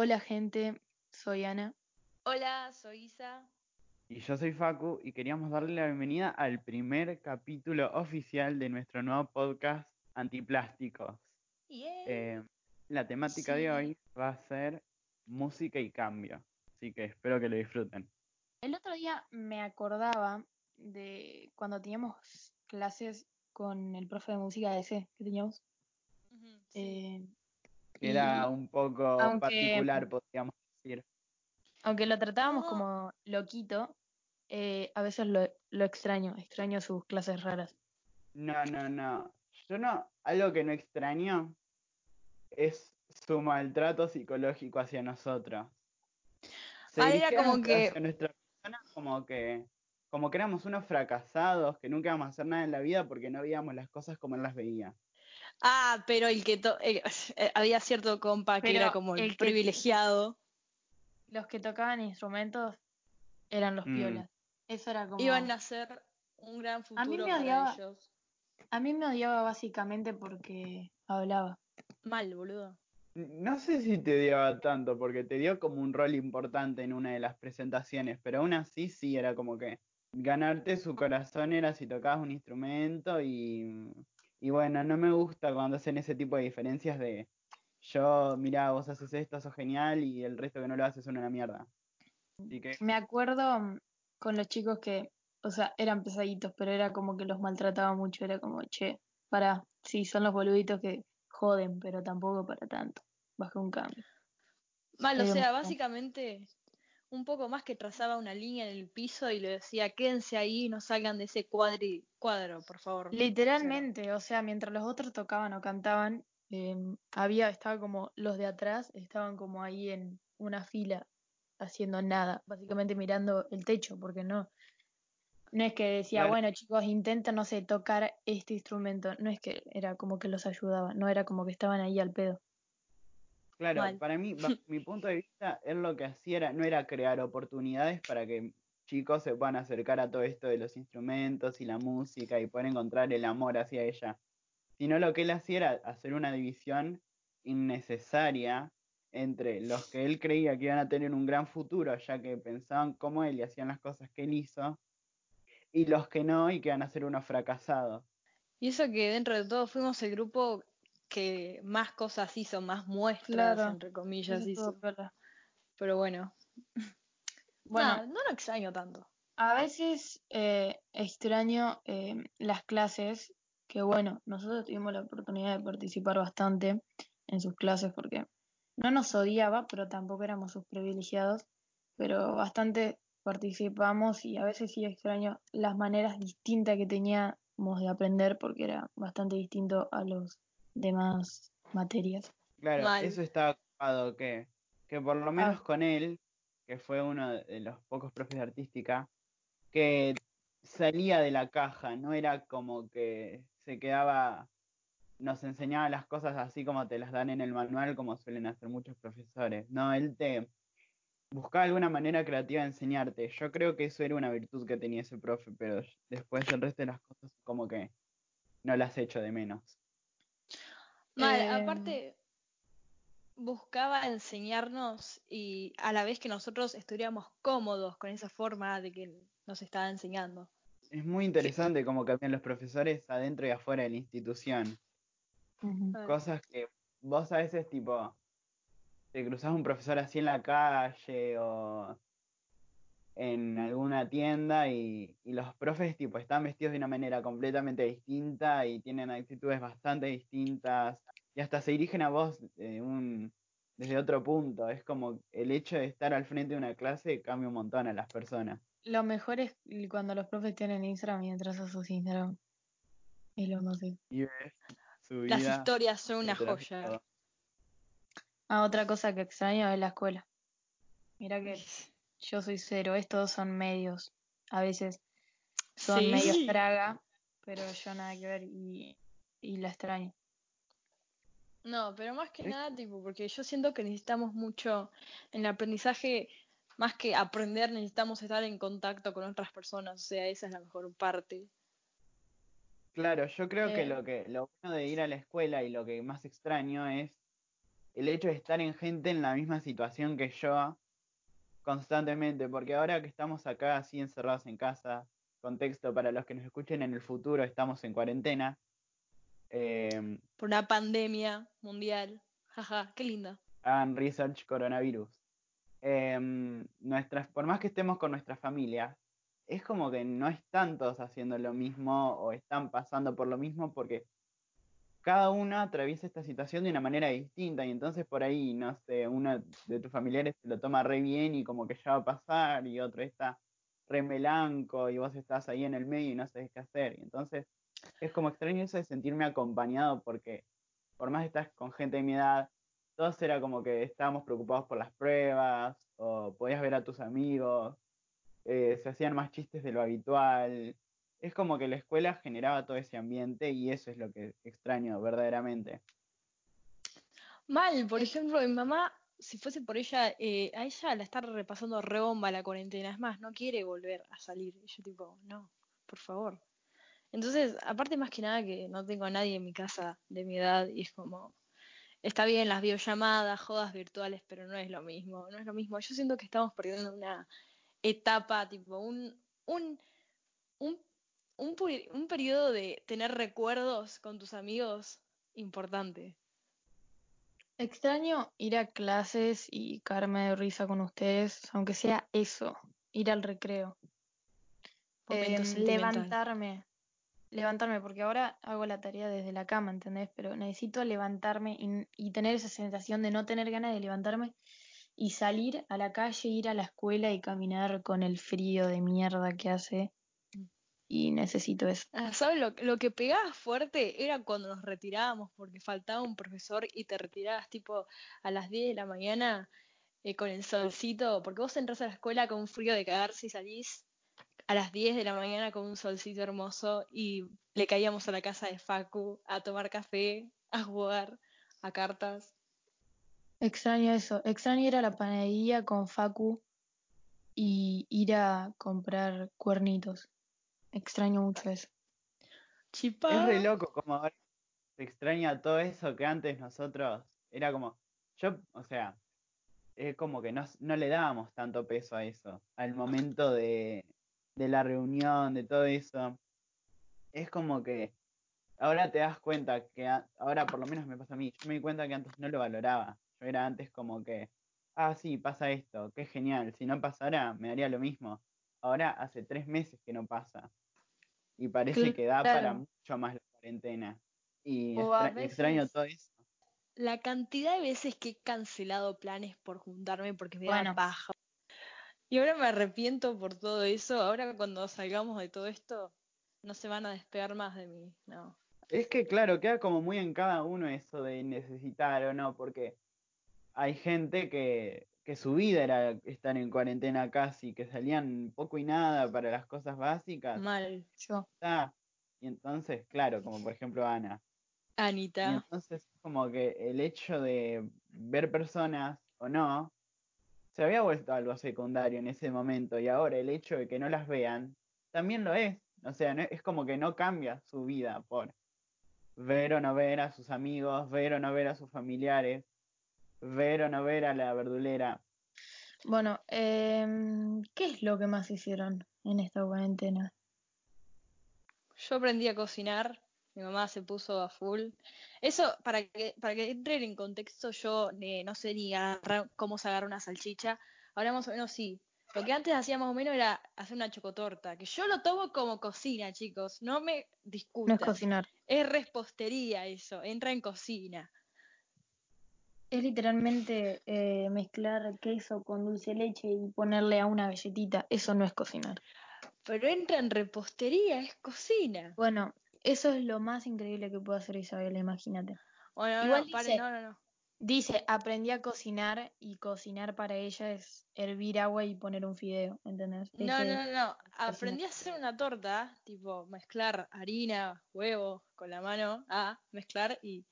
Hola gente, soy Ana. Hola, soy Isa. Y yo soy Facu y queríamos darle la bienvenida al primer capítulo oficial de nuestro nuevo podcast Antiplásticos. Eh, la temática de hoy va a ser música y cambio, así que espero que lo disfruten. El otro día me acordaba de cuando teníamos clases con el profe de música ese que teníamos. Sí. eh, Era y un poco aunque- particular, podríamos decir. aunque lo tratábamos No. como loquito, eh, a veces lo, lo extraño, extraño sus clases raras. No, no, no. Yo no, algo que no extraño es su maltrato psicológico hacia nosotros. Se Ah, era como hacia que- nuestra persona como que, como que éramos unos fracasados, que nunca íbamos a hacer nada en la vida porque no veíamos las cosas como él las veía. Ah, pero el que to- eh, eh, había cierto compa que Pero era como el, el que- privilegiado. Los que tocaban instrumentos eran los Mm. piolas. Eso era como... Iban a hacer un gran A mí futuro me para odiaba- ellos. A mí me odiaba básicamente porque hablaba. Mal, boludo. No sé si te odiaba tanto porque te dio como un rol importante en una de las presentaciones, pero aún así sí era como que ganarte su corazón era si tocabas un instrumento y, y bueno, no me gusta cuando hacen ese tipo de diferencias de yo, mirá, vos haces esto, sos genial y el resto que no lo haces son una mierda. Así que Me acuerdo con los chicos que, o sea, eran pesaditos, pero era como que los maltrataba mucho. Era como, che, para, sí, son los boluditos que joden, pero tampoco para tanto. Baja un cambio. Mal, o Era sea, básicamente un poco más que trazaba una línea en el piso y le decía, quédense ahí, no salgan de ese cuadri cuadro, por favor. Literalmente, o sea, mientras los otros tocaban o cantaban, eh, había, estaba como los de atrás, estaban como ahí en una fila haciendo nada, básicamente mirando el techo, porque no, no es que decía, Claro. bueno chicos, intenten, no sé, tocar este instrumento, no es que era como que los ayudaba, no era como que estaban ahí al pedo. Claro, Mal. para mí, bajo mi punto de vista, él lo que hacía era, no era crear oportunidades para que chicos se puedan acercar a todo esto de los instrumentos y la música y poder encontrar el amor hacia ella, sino lo que él hacía era hacer una división innecesaria entre los que él creía que iban a tener un gran futuro, ya que pensaban como él y hacían las cosas que él hizo, y los que no y que iban a ser unos fracasados. Y eso que dentro de todo fuimos el grupo que más cosas hizo, más muestras, Claro, entre comillas, hizo. Pero bueno, Bueno, no lo extraño tanto. A veces eh, extraño eh, las clases, que bueno, nosotros tuvimos la oportunidad de participar bastante en sus clases porque no nos odiaba, pero tampoco éramos sus privilegiados, pero bastante participamos y a veces sí extraño las maneras distintas que teníamos de aprender porque era bastante distinto a los demás materias. Claro, Mal. eso estaba ocupado, que, que por lo menos Ah. con él, que fue uno de los pocos profes de artística, que salía de la caja, no era como que se quedaba, nos enseñaba las cosas así como te las dan en el manual, como suelen hacer muchos profesores. No, él te buscaba alguna manera creativa de enseñarte. Yo creo que eso era una virtud que tenía ese profe, pero después el resto de las cosas como que no las echo de menos. Mal, Eh, aparte buscaba enseñarnos y a la vez que nosotros estuviéramos cómodos con esa forma de que nos estaba enseñando. Es muy interesante cómo cambian los profesores adentro y afuera de la institución. Cosas que vos a veces tipo te cruzás un profesor así en la calle o en alguna tienda y, y los profes tipo están vestidos de una manera completamente distinta y tienen actitudes bastante distintas y hasta se dirigen a vos un, desde otro punto. Es como el hecho de estar al frente de una clase cambia un montón a las personas. Lo mejor es cuando los profes tienen Instagram y entras a sus Instagram. Es lo más Y ves su Las historias son una joya. Ah, otra cosa que extraño es la escuela. Mira que yo soy cero, estos son medios. A veces son Sí. medios traga, pero yo nada que ver y, y la extraño. No, pero más que ¿Sí? nada, tipo, porque yo siento que necesitamos mucho en el aprendizaje, más que aprender, necesitamos estar en contacto con otras personas, o sea, esa es la mejor parte. Claro, yo creo que Eh. lo que lo bueno de ir a la escuela y lo que más extraño es el hecho de estar en gente en la misma situación que yo constantemente, porque ahora que estamos acá así encerrados en casa, contexto para los que nos escuchen en el futuro, estamos en cuarentena. em, Por una pandemia mundial. Jaja, qué linda. hagan research coronavirus. Em, nuestras, por más que estemos con nuestra familia, es como que no están todos haciendo lo mismo o están pasando por lo mismo porque cada uno atraviesa esta situación de una manera distinta y entonces por ahí, no sé, uno de tus familiares te lo toma re bien y como que ya va a pasar y otro está re melanco y vos estás ahí en el medio y no sabes qué hacer. Y entonces es como extraño eso sentirme acompañado porque por más que estás con gente de mi edad, todos era como que estábamos preocupados por las pruebas o podías ver a tus amigos, eh, se hacían más chistes de lo habitual. Es como que la escuela generaba todo ese ambiente y eso es lo que extraño verdaderamente. Mal, por ejemplo, mi mamá, si fuese por ella, eh, a ella la está repasando re bomba la cuarentena. Es más, no quiere volver a salir. Y yo tipo, no, por favor. Entonces, aparte más que nada que no tengo a nadie en mi casa de mi edad y es como, está bien las videollamadas, jodas virtuales, pero no es lo mismo, no es lo mismo. Yo siento que estamos perdiendo una etapa, tipo, un, un, un, un, un periodo de tener recuerdos con tus amigos importante. Extraño ir a clases y caerme de risa con ustedes, aunque sea eso, ir al recreo. Sentimental. levantarme, levantarme, porque ahora hago la tarea desde la cama, ¿entendés? Pero necesito levantarme y, y tener esa sensación de no tener ganas de levantarme y salir a la calle, ir a la escuela y caminar con el frío de mierda que hace. Y necesito eso. Ah, ¿sabes lo, lo que pegaba fuerte era cuando nos retirábamos porque faltaba un profesor y te retirabas tipo a las 10 de la mañana eh, con el solcito, porque vos entras a la escuela con un frío de cagarse y salís a las 10 de la mañana con un solcito hermoso y le caíamos a la casa de Facu a tomar café, a jugar a cartas. Extraño eso, extraño ir a la panadería con Facu y ir a comprar cuernitos. Extraño mucho eso. Chipa. Es re loco como ahora se extraña todo eso que antes nosotros era como, yo, o sea, es como que no, no le dábamos tanto peso a eso, al momento de, de la reunión, de todo eso. Es como que ahora te das cuenta que a- ahora por lo menos me pasa a mí, yo me di cuenta que antes no lo valoraba. Yo era antes como que, ah, sí, pasa esto, qué genial, si no pasara me daría lo mismo. Ahora hace tres meses que no pasa y parece que da para mucho más la cuarentena. Y extra- extraño todo eso. La cantidad de veces que he cancelado planes por juntarme porque me da paja. Y ahora me arrepiento por todo eso. Ahora cuando salgamos de todo esto, no se van a despegar más de mí. No. Es que claro, queda como muy en cada uno eso de necesitar o no, porque hay gente que, que su vida era estar en cuarentena casi, que salían poco y nada para las cosas básicas. Mal. Yo. está. Y entonces, claro, como por ejemplo Ana. Y Anita. entonces como que el hecho de ver personas o no, se había vuelto algo secundario en ese momento y ahora el hecho de que no las vean también lo es. O sea, no- es como que no cambia su vida por ver o no ver a sus amigos, ver o no ver a sus familiares, ver o no ver a la verdulera. Bueno, em, ¿qué es lo que más hicieron en esta cuarentena? Yo aprendí a cocinar. Mi mamá se puso a full. Eso, para que, para que entren en contexto, yo eh, no sé ni agarrar- cómo se agarra una salchicha. Ahora más o menos sí. Lo que antes hacía más o menos era hacer una chocotorta, que yo lo tomo como cocina, chicos. No me No es discutan. cocinar, Es repostería eso, entra en cocina. Es literalmente eh, mezclar queso con dulce de leche y ponerle a una galletita. Eso no es cocinar. Pero entra en repostería, es cocina. Bueno, eso es lo más increíble que puede hacer Isabel, imagínate. Bueno, Igual no, pare, dice- no, no, no. Dice, aprendí a cocinar y cocinar para ella es hervir agua y poner un fideo, ¿entendés? No, no, no. Aprendí a hacer una torta, tipo mezclar harina, huevo con la mano, a mezclar y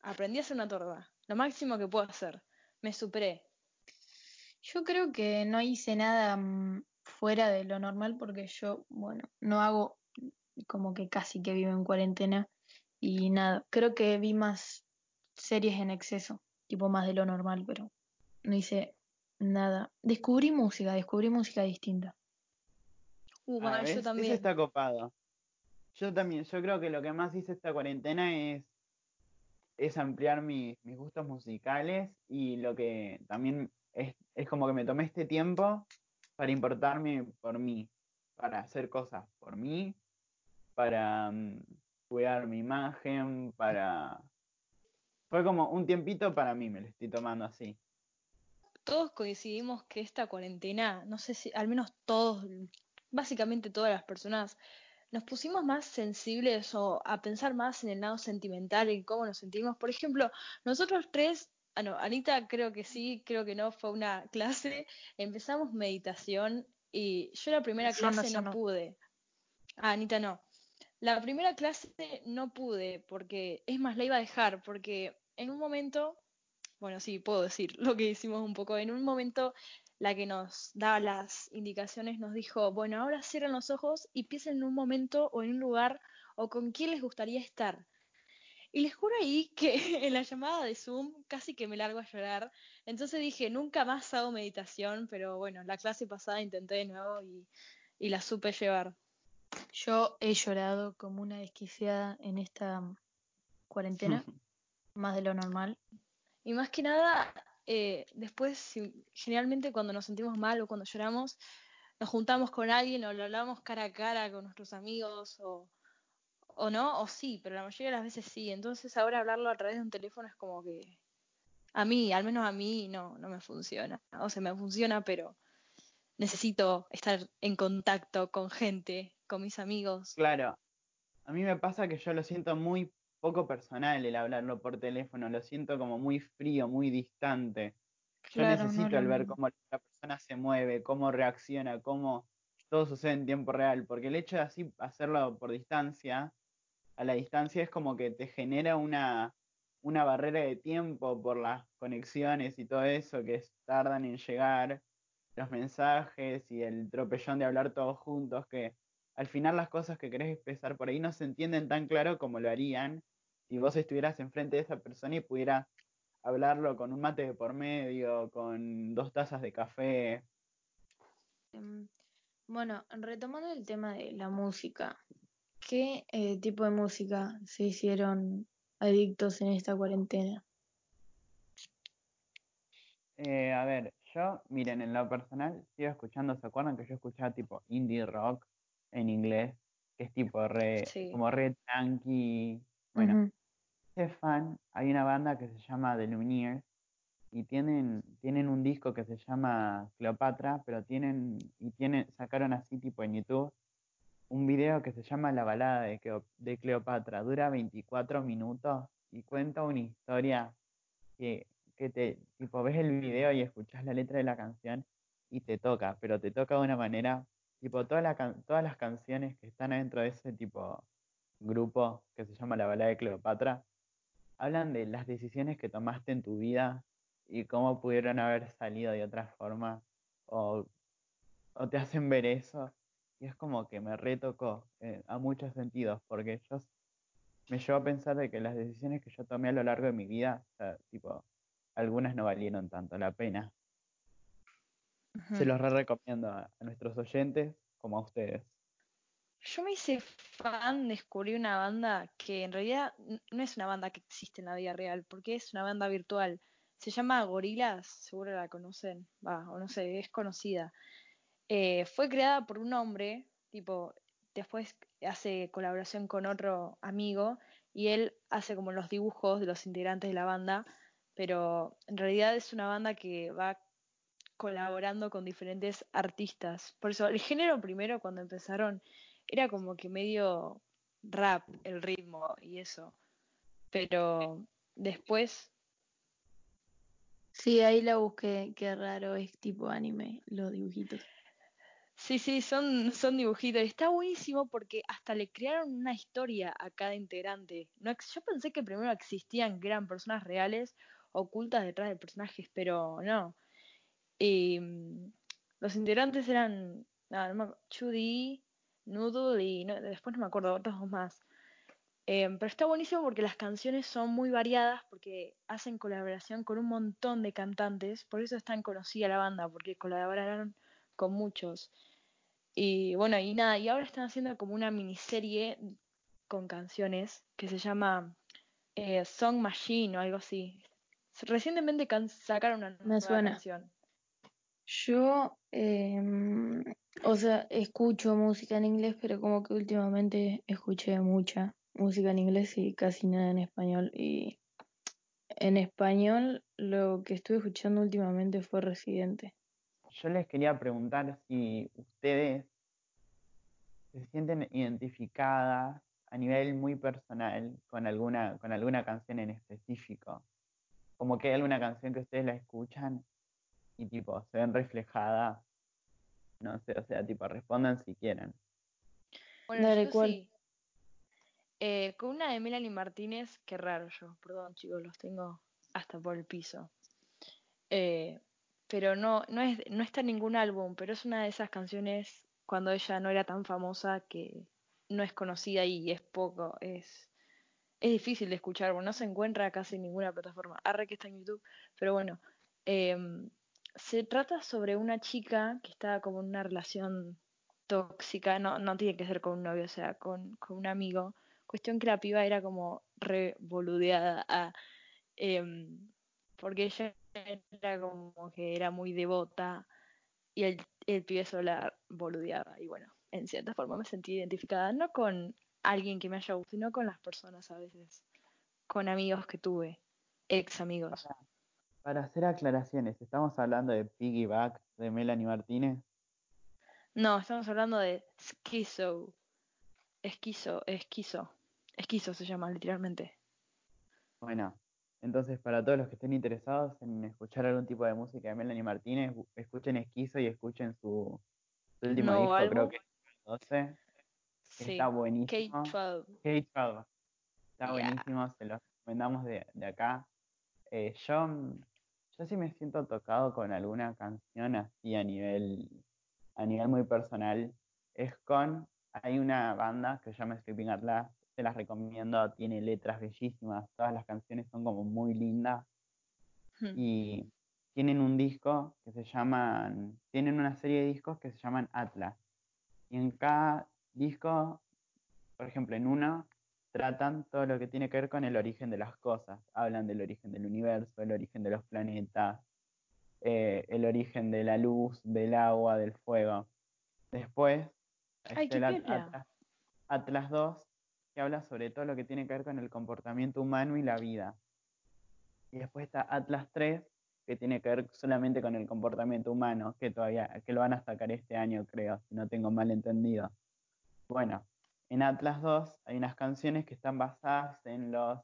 aprendí a hacer una torta. Lo máximo que puedo hacer. Me superé. Yo creo que no hice nada mm, fuera de lo normal porque yo, bueno, no hago como que casi que vivo en cuarentena y nada, creo que vi más series en exceso tipo más de lo normal, pero no hice nada. Descubrí música, descubrí música distinta. Uh, Ah, mal, yo ¿ves? Eso también. está copado. Yo también, yo creo que lo que más hice esta cuarentena es, es ampliar mi- mis gustos musicales y lo que también es, es como que me tomé este tiempo para importarme por mí, para hacer cosas por mí, para mm, cuidar mi imagen, para... Fue como un tiempito para mí, me lo estoy tomando así. Todos coincidimos que esta cuarentena, no sé si, al menos todos, básicamente todas las personas, nos pusimos más sensibles o a pensar más en el lado sentimental, en cómo nos sentimos. Por ejemplo, nosotros tres, ah no, Anita creo que sí, creo que no, fue una clase, empezamos meditación y yo la primera no, clase no. pude. Ah, Anita no. La primera clase no pude porque, es más, la iba a dejar porque en un momento, bueno, sí, puedo decir lo que hicimos un poco, en un momento la que nos daba las indicaciones nos dijo, bueno, ahora cierren los ojos y piensen en un momento o en un lugar o con quién les gustaría estar. Y les juro ahí que en la llamada de Zoom casi que me largo a llorar. Entonces dije, nunca más hago meditación, pero bueno, la clase pasada intenté de nuevo y, y la supe llevar. Yo he llorado como una desquiciada en esta cuarentena, más de lo normal. Y más que nada, eh, después, generalmente cuando nos sentimos mal o cuando lloramos, nos juntamos con alguien o lo hablamos cara a cara con nuestros amigos o, o no, o sí, pero la mayoría de las veces sí. Entonces ahora hablarlo a través de un teléfono es como que a mí, al menos a mí, no, no me funciona. O sea, me funciona, pero necesito estar en contacto con gente, con mis amigos. Claro, a mí me pasa que yo lo siento muy poco personal el hablarlo por teléfono, lo siento como muy frío, muy distante. Yo Claro, necesito el ver cómo la persona se mueve, cómo reacciona, cómo todo sucede en tiempo real, porque el hecho de así hacerlo por distancia, a la distancia es como que te genera una, una barrera de tiempo por las conexiones y todo eso que es- tardan en llegar, los mensajes y el tropellón de hablar todos juntos, que al final las cosas que querés expresar por ahí no se entienden tan claro como lo harían si vos estuvieras enfrente de esa persona y pudieras hablarlo con un mate de por medio, con dos tazas de café. Em, Bueno, retomando el tema de la música, ¿qué eh, tipo de música se hicieron adictos en esta cuarentena? Eh, a ver, yo, miren, en lo personal, sigo escuchando, ¿se acuerdan que yo escuchaba tipo indie rock en inglés? Que es tipo re, Sí. como re tranqui. Bueno, fan, hay una banda que se llama The Lumineers y tienen, tienen un disco que se llama Cleopatra, pero tienen, y tienen, sacaron así tipo en YouTube un video que se llama La balada de, Cleo- de Cleopatra, dura 24 minutos y cuenta una historia que, que te, tipo, ves el video y escuchas la letra de la canción y te toca, pero te toca de una manera, tipo, toda la can- todas las canciones que están dentro de ese tipo grupo que se llama La balada de Cleopatra, hablan de las decisiones que tomaste en tu vida y cómo pudieron haber salido de otra forma, o, te hacen ver eso, y es como que me retocó eh, a muchos sentidos, porque yo me llevó a pensar de que las decisiones que yo tomé a lo largo de mi vida, tipo, algunas no valieron tanto la pena. Se los re recomiendo a, a nuestros oyentes como a ustedes. Yo me hice fan, descubrí una banda que en realidad no es una banda que existe en la vida real, porque es una banda virtual. Se llama Gorillaz, seguro la conocen, va, o no sé, es conocida. Eh, fue creada por un hombre, tipo, después hace colaboración con otro amigo y él hace como los dibujos de los integrantes de la banda, pero en realidad es una banda que va colaborando con diferentes artistas. Por eso, el género primero cuando empezaron era como que medio rap, el ritmo y eso. Pero después, Sí, ahí la busqué, qué raro, es tipo anime, los dibujitos. sí, sí, son, son dibujitos. Está buenísimo porque hasta le crearon una historia a cada integrante. No, yo pensé que primero existían, que eran personas reales ocultas detrás de personajes, pero no. Y mm, los integrantes eran, nada, no Chudi, Noodle y no- después no me acuerdo, otros dos más. Em, pero está buenísimo porque las canciones son muy variadas, porque hacen colaboración con un montón de cantantes, por eso es tan conocida la banda, porque colaboraron con muchos. Y bueno, y nada, y ahora están haciendo como una miniserie con canciones que se llama eh, Song Machine o algo así. Recientemente sacaron una nueva canción. Yo, em, o sea, escucho música en inglés, pero como que últimamente escuché mucha música en inglés y casi nada en español. Y en español lo que estuve escuchando últimamente fue Residente. Yo les quería preguntar si ustedes se sienten identificadas a nivel muy personal con alguna, con alguna canción en específico. Como que hay alguna canción que ustedes la escuchan y tipo se ven reflejadas. No sé, o sea, tipo respondan si quieren. Bueno, yo sí. Eh, con una de Melanie Martínez, qué raro yo, perdón chicos, los tengo hasta por el piso. Eh, pero no, no, es, no está en ningún álbum, pero es una de esas canciones cuando ella no era tan famosa que no es conocida y es poco, es, es difícil de escuchar, no se encuentra casi en ninguna plataforma. Arre que está en YouTube, pero bueno, em, se trata sobre una chica que está como en una relación tóxica, no, no tiene que ser con un novio, o sea, con, con un amigo, Cuestión que la piba era como revoludeada a, em, porque ella era como que era muy devota y el, el pibe solo la boludeaba. Y bueno, en cierta forma me sentí identificada, no con alguien que me haya gustado, sino con las personas a veces, con amigos que tuve, ex amigos. Para hacer aclaraciones, ¿estamos hablando de Piggyback de Melanie Martínez? No, estamos hablando de Schizo. Esquizo, esquizo. Esquizo se llama, literalmente. Bueno, entonces para todos los que estén interesados en escuchar algún tipo de música de Melanie Martínez, escuchen Esquizo y escuchen su, último disco, creo que es 12. Sí, está buenísimo. K-12. K-12. Está buenísimo, se los recomendamos de, de acá. Eh, yo, yo sí me siento tocado con alguna canción así a nivel, a nivel muy personal. Es con, hay una banda que se llama Sleeping Atlas, se las recomiendo, tiene letras bellísimas, todas las canciones son como muy lindas. Hmm. Y tienen un disco que se llaman, tienen una serie de discos que se llaman Atlas. Y en cada disco, por ejemplo, en uno tratan todo lo que tiene que ver con el origen de las cosas. Hablan del origen del universo, el origen de los planetas, eh, el origen de la luz, del agua, del fuego. Después, Atlas, Atlas 2 que habla sobre todo lo que tiene que ver con el comportamiento humano y la vida. Y después está Atlas 3, que tiene que ver solamente con el comportamiento humano, que todavía, que lo van a sacar este año, creo, si no tengo mal entendido. Bueno, en Atlas 2 hay unas canciones que están basadas en los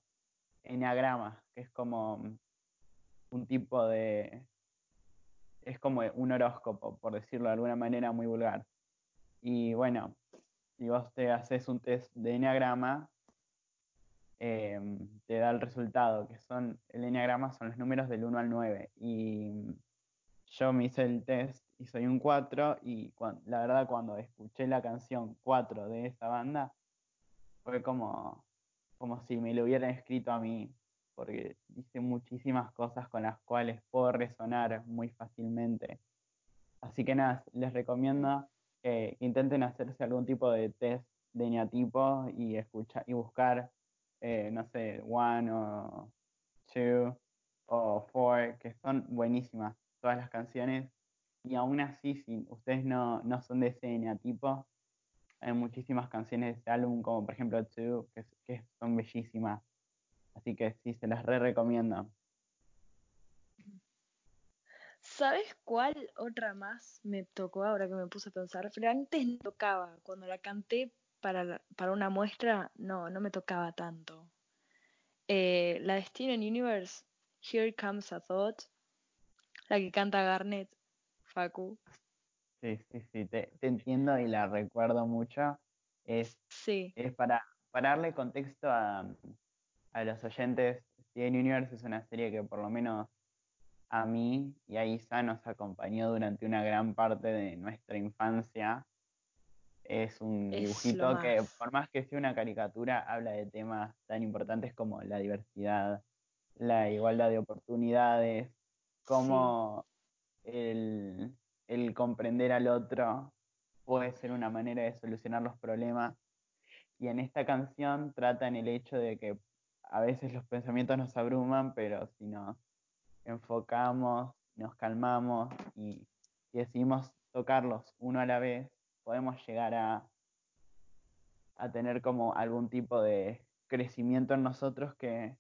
enneagramas, que es como un tipo de. es como un horóscopo, por decirlo de alguna manera muy vulgar. Y bueno, si vos te haces un test de enneagrama, em, te da el resultado, que son, el enneagrama son los números del 1 al 9. Y yo me hice el test y soy un 4 y la verdad cuando escuché la canción 4 de esa banda, fue como, como si me lo hubieran escrito a mí, porque dice muchísimas cosas con las cuales puedo resonar muy fácilmente. Así que nada, les recomiendo que intenten hacerse algún tipo de test de eneatipo y escuchar y buscar, eh, no sé, one o two o four, que son buenísimas todas las canciones. Y aún así, si ustedes no, no son de ese eneatipo, hay muchísimas canciones de ese álbum, como por ejemplo Two, que, que son bellísimas. Así que sí, se las re recomiendo. ¿Sabes cuál otra más me tocó ahora que me puse a pensar? Pero antes no tocaba, cuando la canté para, para una muestra, no, no me tocaba tanto. Eh, la de Steven Universe, Here Comes a Thought, la que canta Garnet, Facu. Sí, sí, sí, te, entiendo y la recuerdo mucho. Es, sí. es para, para darle contexto a, a los oyentes, Steven Universe es una serie que por lo menos a mí y a Isa nos acompañó durante una gran parte de nuestra infancia. Es un dibujito que, por más que sea una caricatura, habla de temas tan importantes como la diversidad, la igualdad de oportunidades, cómo el, comprender al otro puede ser una manera de solucionar los problemas. Y en esta canción tratan el hecho de que a veces los pensamientos nos abruman, pero si nos enfocamos, nos calmamos y, y decidimos tocarlos uno a la vez, podemos llegar a, a tener como algún tipo de crecimiento en nosotros que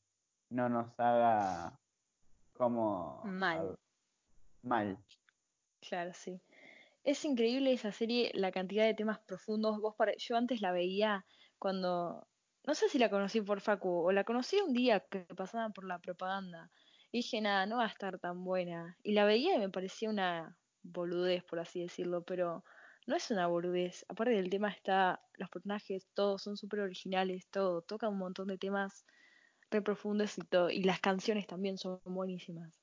no nos haga como Mal. Mal. Claro, sí. Es increíble esa serie, la cantidad de temas profundos. Vos pare- Yo antes la veía cuando, no sé si la conocí por Facu o la conocí un día que pasaban por la propaganda. Y dije, nada, no va a estar tan buena. Y la veía y me parecía una boludez, por así decirlo, pero no es una boludez. Aparte del tema está, los personajes, todos son súper originales, todo, toca un montón de temas re profundos y todo. Y las canciones también son buenísimas.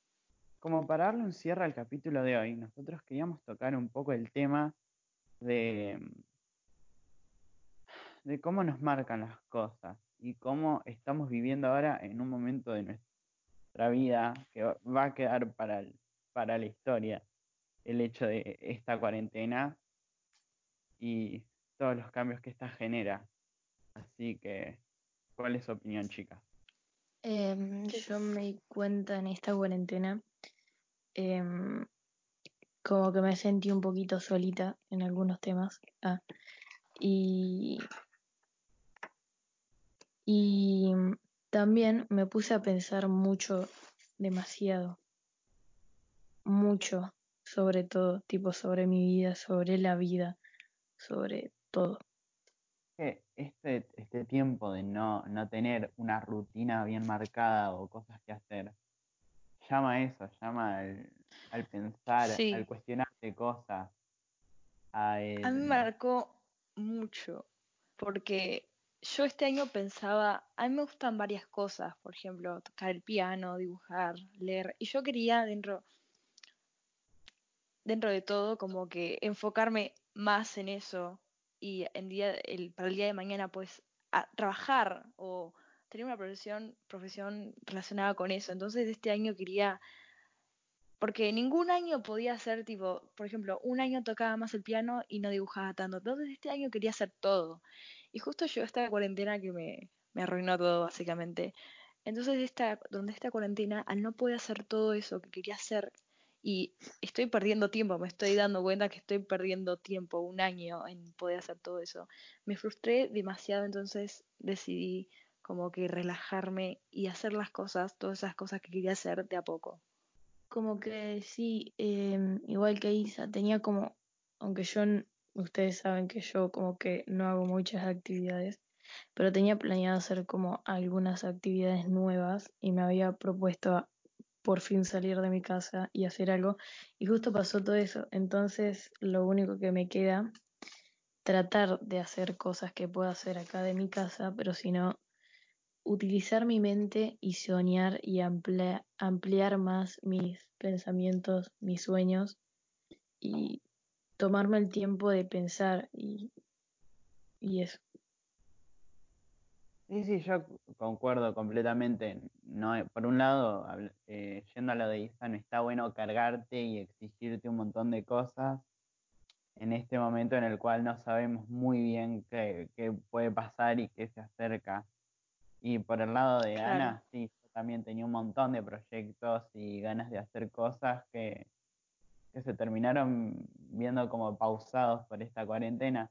Como para darle un cierre al capítulo de hoy, nosotros queríamos tocar un poco el tema de, cómo nos marcan las cosas y cómo estamos viviendo ahora en un momento de nuestra vida que va- a quedar para, para la historia el hecho de esta cuarentena y todos los cambios que esta genera. Así que, ¿cuál es su opinión, chicas? Em, yo me di cuenta en esta cuarentena, em, como que me sentí un poquito solita en algunos temas. Ah, y, y también me puse a pensar mucho, demasiado, mucho sobre todo, tipo sobre mi vida, sobre la vida, sobre todo. que este, este tiempo de no, no tener una rutina bien marcada o cosas que hacer, llama a eso, llama al, al pensar, Sí. al cuestionarte cosas, a A mí me marcó mucho, porque yo este año pensaba, a mí me gustan varias cosas, por ejemplo, tocar el piano, dibujar, leer, y yo quería dentro, dentro de todo como que enfocarme más en eso y en día, el, para el día de mañana pues a trabajar o tener una profesión, profesión relacionada con eso. Entonces este año quería porque ningún año podía ser tipo, por ejemplo, un año tocaba más el piano y no dibujaba tanto. Entonces este año quería hacer todo. Y justo llegó esta cuarentena que me, me arruinó todo, básicamente. Entonces esta, donde esta cuarentena, al no poder hacer todo eso que quería hacer, y estoy perdiendo tiempo, me estoy dando cuenta que estoy perdiendo tiempo, un año en poder hacer todo eso. Me frustré demasiado, entonces decidí como que relajarme y hacer las cosas, todas esas cosas que quería hacer de a poco. Como que sí, em, igual que Isa, tenía como, aunque yo, ustedes saben que yo como que no hago muchas actividades, pero tenía planeado hacer como algunas actividades nuevas y me había propuesto por fin salir de mi casa y hacer algo y justo pasó todo eso. Entonces lo único que me queda, tratar de hacer cosas que pueda hacer acá de mi casa, pero si no, utilizar mi mente y soñar y amplia- ampliar más mis pensamientos, mis sueños y tomarme el tiempo de pensar y, y eso. Sí, sí, yo concuerdo completamente. No, eh, por un lado, eh, yendo a lo de Isa, no está bueno cargarte y exigirte un montón de cosas en este momento en el cual no sabemos muy bien qué, qué puede pasar y qué se acerca. Y por el lado de Claro. Ana, sí, yo también tenía un montón de proyectos y ganas de hacer cosas que, que se terminaron viendo como pausados por esta cuarentena,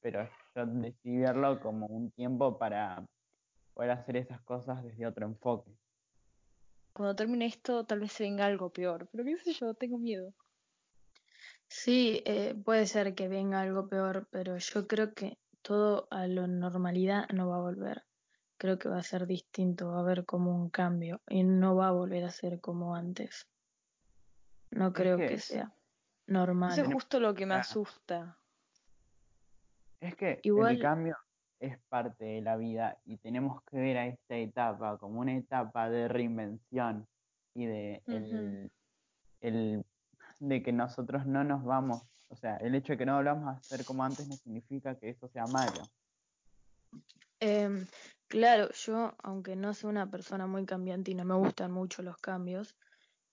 pero yo decidí verlo como un tiempo para poder hacer esas cosas desde otro enfoque. Cuando termine esto, tal vez se venga algo peor, pero qué sé yo, tengo miedo. Sí, eh, puede ser que venga algo peor, pero yo creo que todo a la normalidad no va a volver. Creo que va a ser distinto, va a haber como un cambio y no va a volver a ser como antes. No creo que que es- sea Eso normal. es Tenemos- justo lo que me Ah. asusta. Es que el cambio es parte de la vida y tenemos que ver a esta etapa como una etapa de reinvención y de, el, el- de que nosotros no nos vamos, o sea, el hecho de que no volvamos a ser como antes no significa que eso sea malo. Em, claro, yo, aunque no soy una persona muy cambiante y no me gustan mucho los cambios,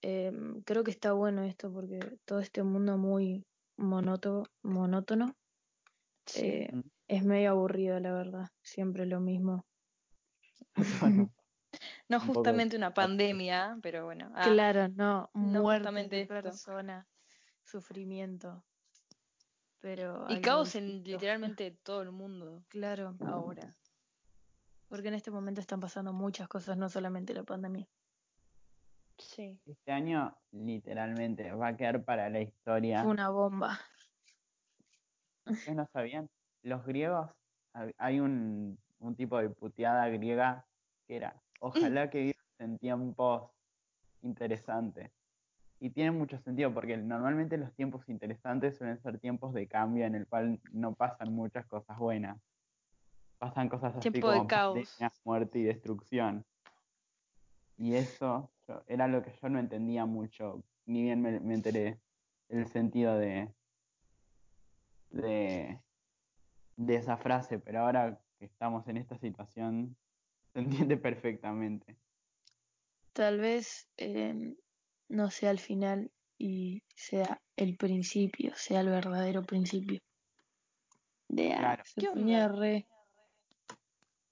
em, creo que está bueno esto porque todo este mundo muy monótono, monótono Sí. eh, es medio aburrido, la verdad. Siempre lo mismo. Bueno, No un poco justamente una pandemia, pero bueno. ah, Claro, no, no muerte justamente de persona, sufrimiento, pero Y caos en literalmente todo el mundo Claro, ahora. Porque en este momento están pasando muchas cosas, no solamente la pandemia. Sí. Este año literalmente va a quedar para la historia. Fue una bomba. ¿Ustedes no sabían? Los griegos, hay un, un tipo de puteada griega que era, ojalá que vivas en tiempos interesantes. Y tiene mucho sentido porque normalmente los tiempos interesantes suelen ser tiempos de cambio en el cual no pasan muchas cosas buenas. Pasan cosas así Tiempo como caos. pandemia, muerte y destrucción. Y eso yo- era lo que yo no entendía mucho, ni bien me, me enteré el sentido de, de, de esa frase, pero ahora que estamos en esta situación se entiende perfectamente. Tal vez eh, no sea el final y sea el principio, sea el verdadero principio. De ah, Claro. ¿Qué onda? re.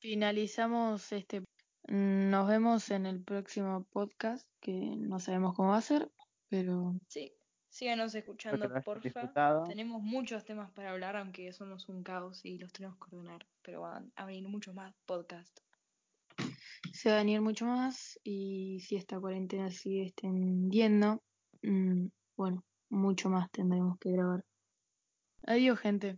Finalizamos este. Nos vemos en el próximo podcast, que no sabemos cómo va a ser, pero Sí. Síganos escuchando, porfa. disfrutado. Tenemos muchos temas para hablar, aunque somos un caos y los tenemos que ordenar. Pero van a venir muchos más podcasts. se va a venir mucho más. Y si esta cuarentena sigue extendiendo, mm, bueno, mucho más tendremos que grabar. Adiós, gente.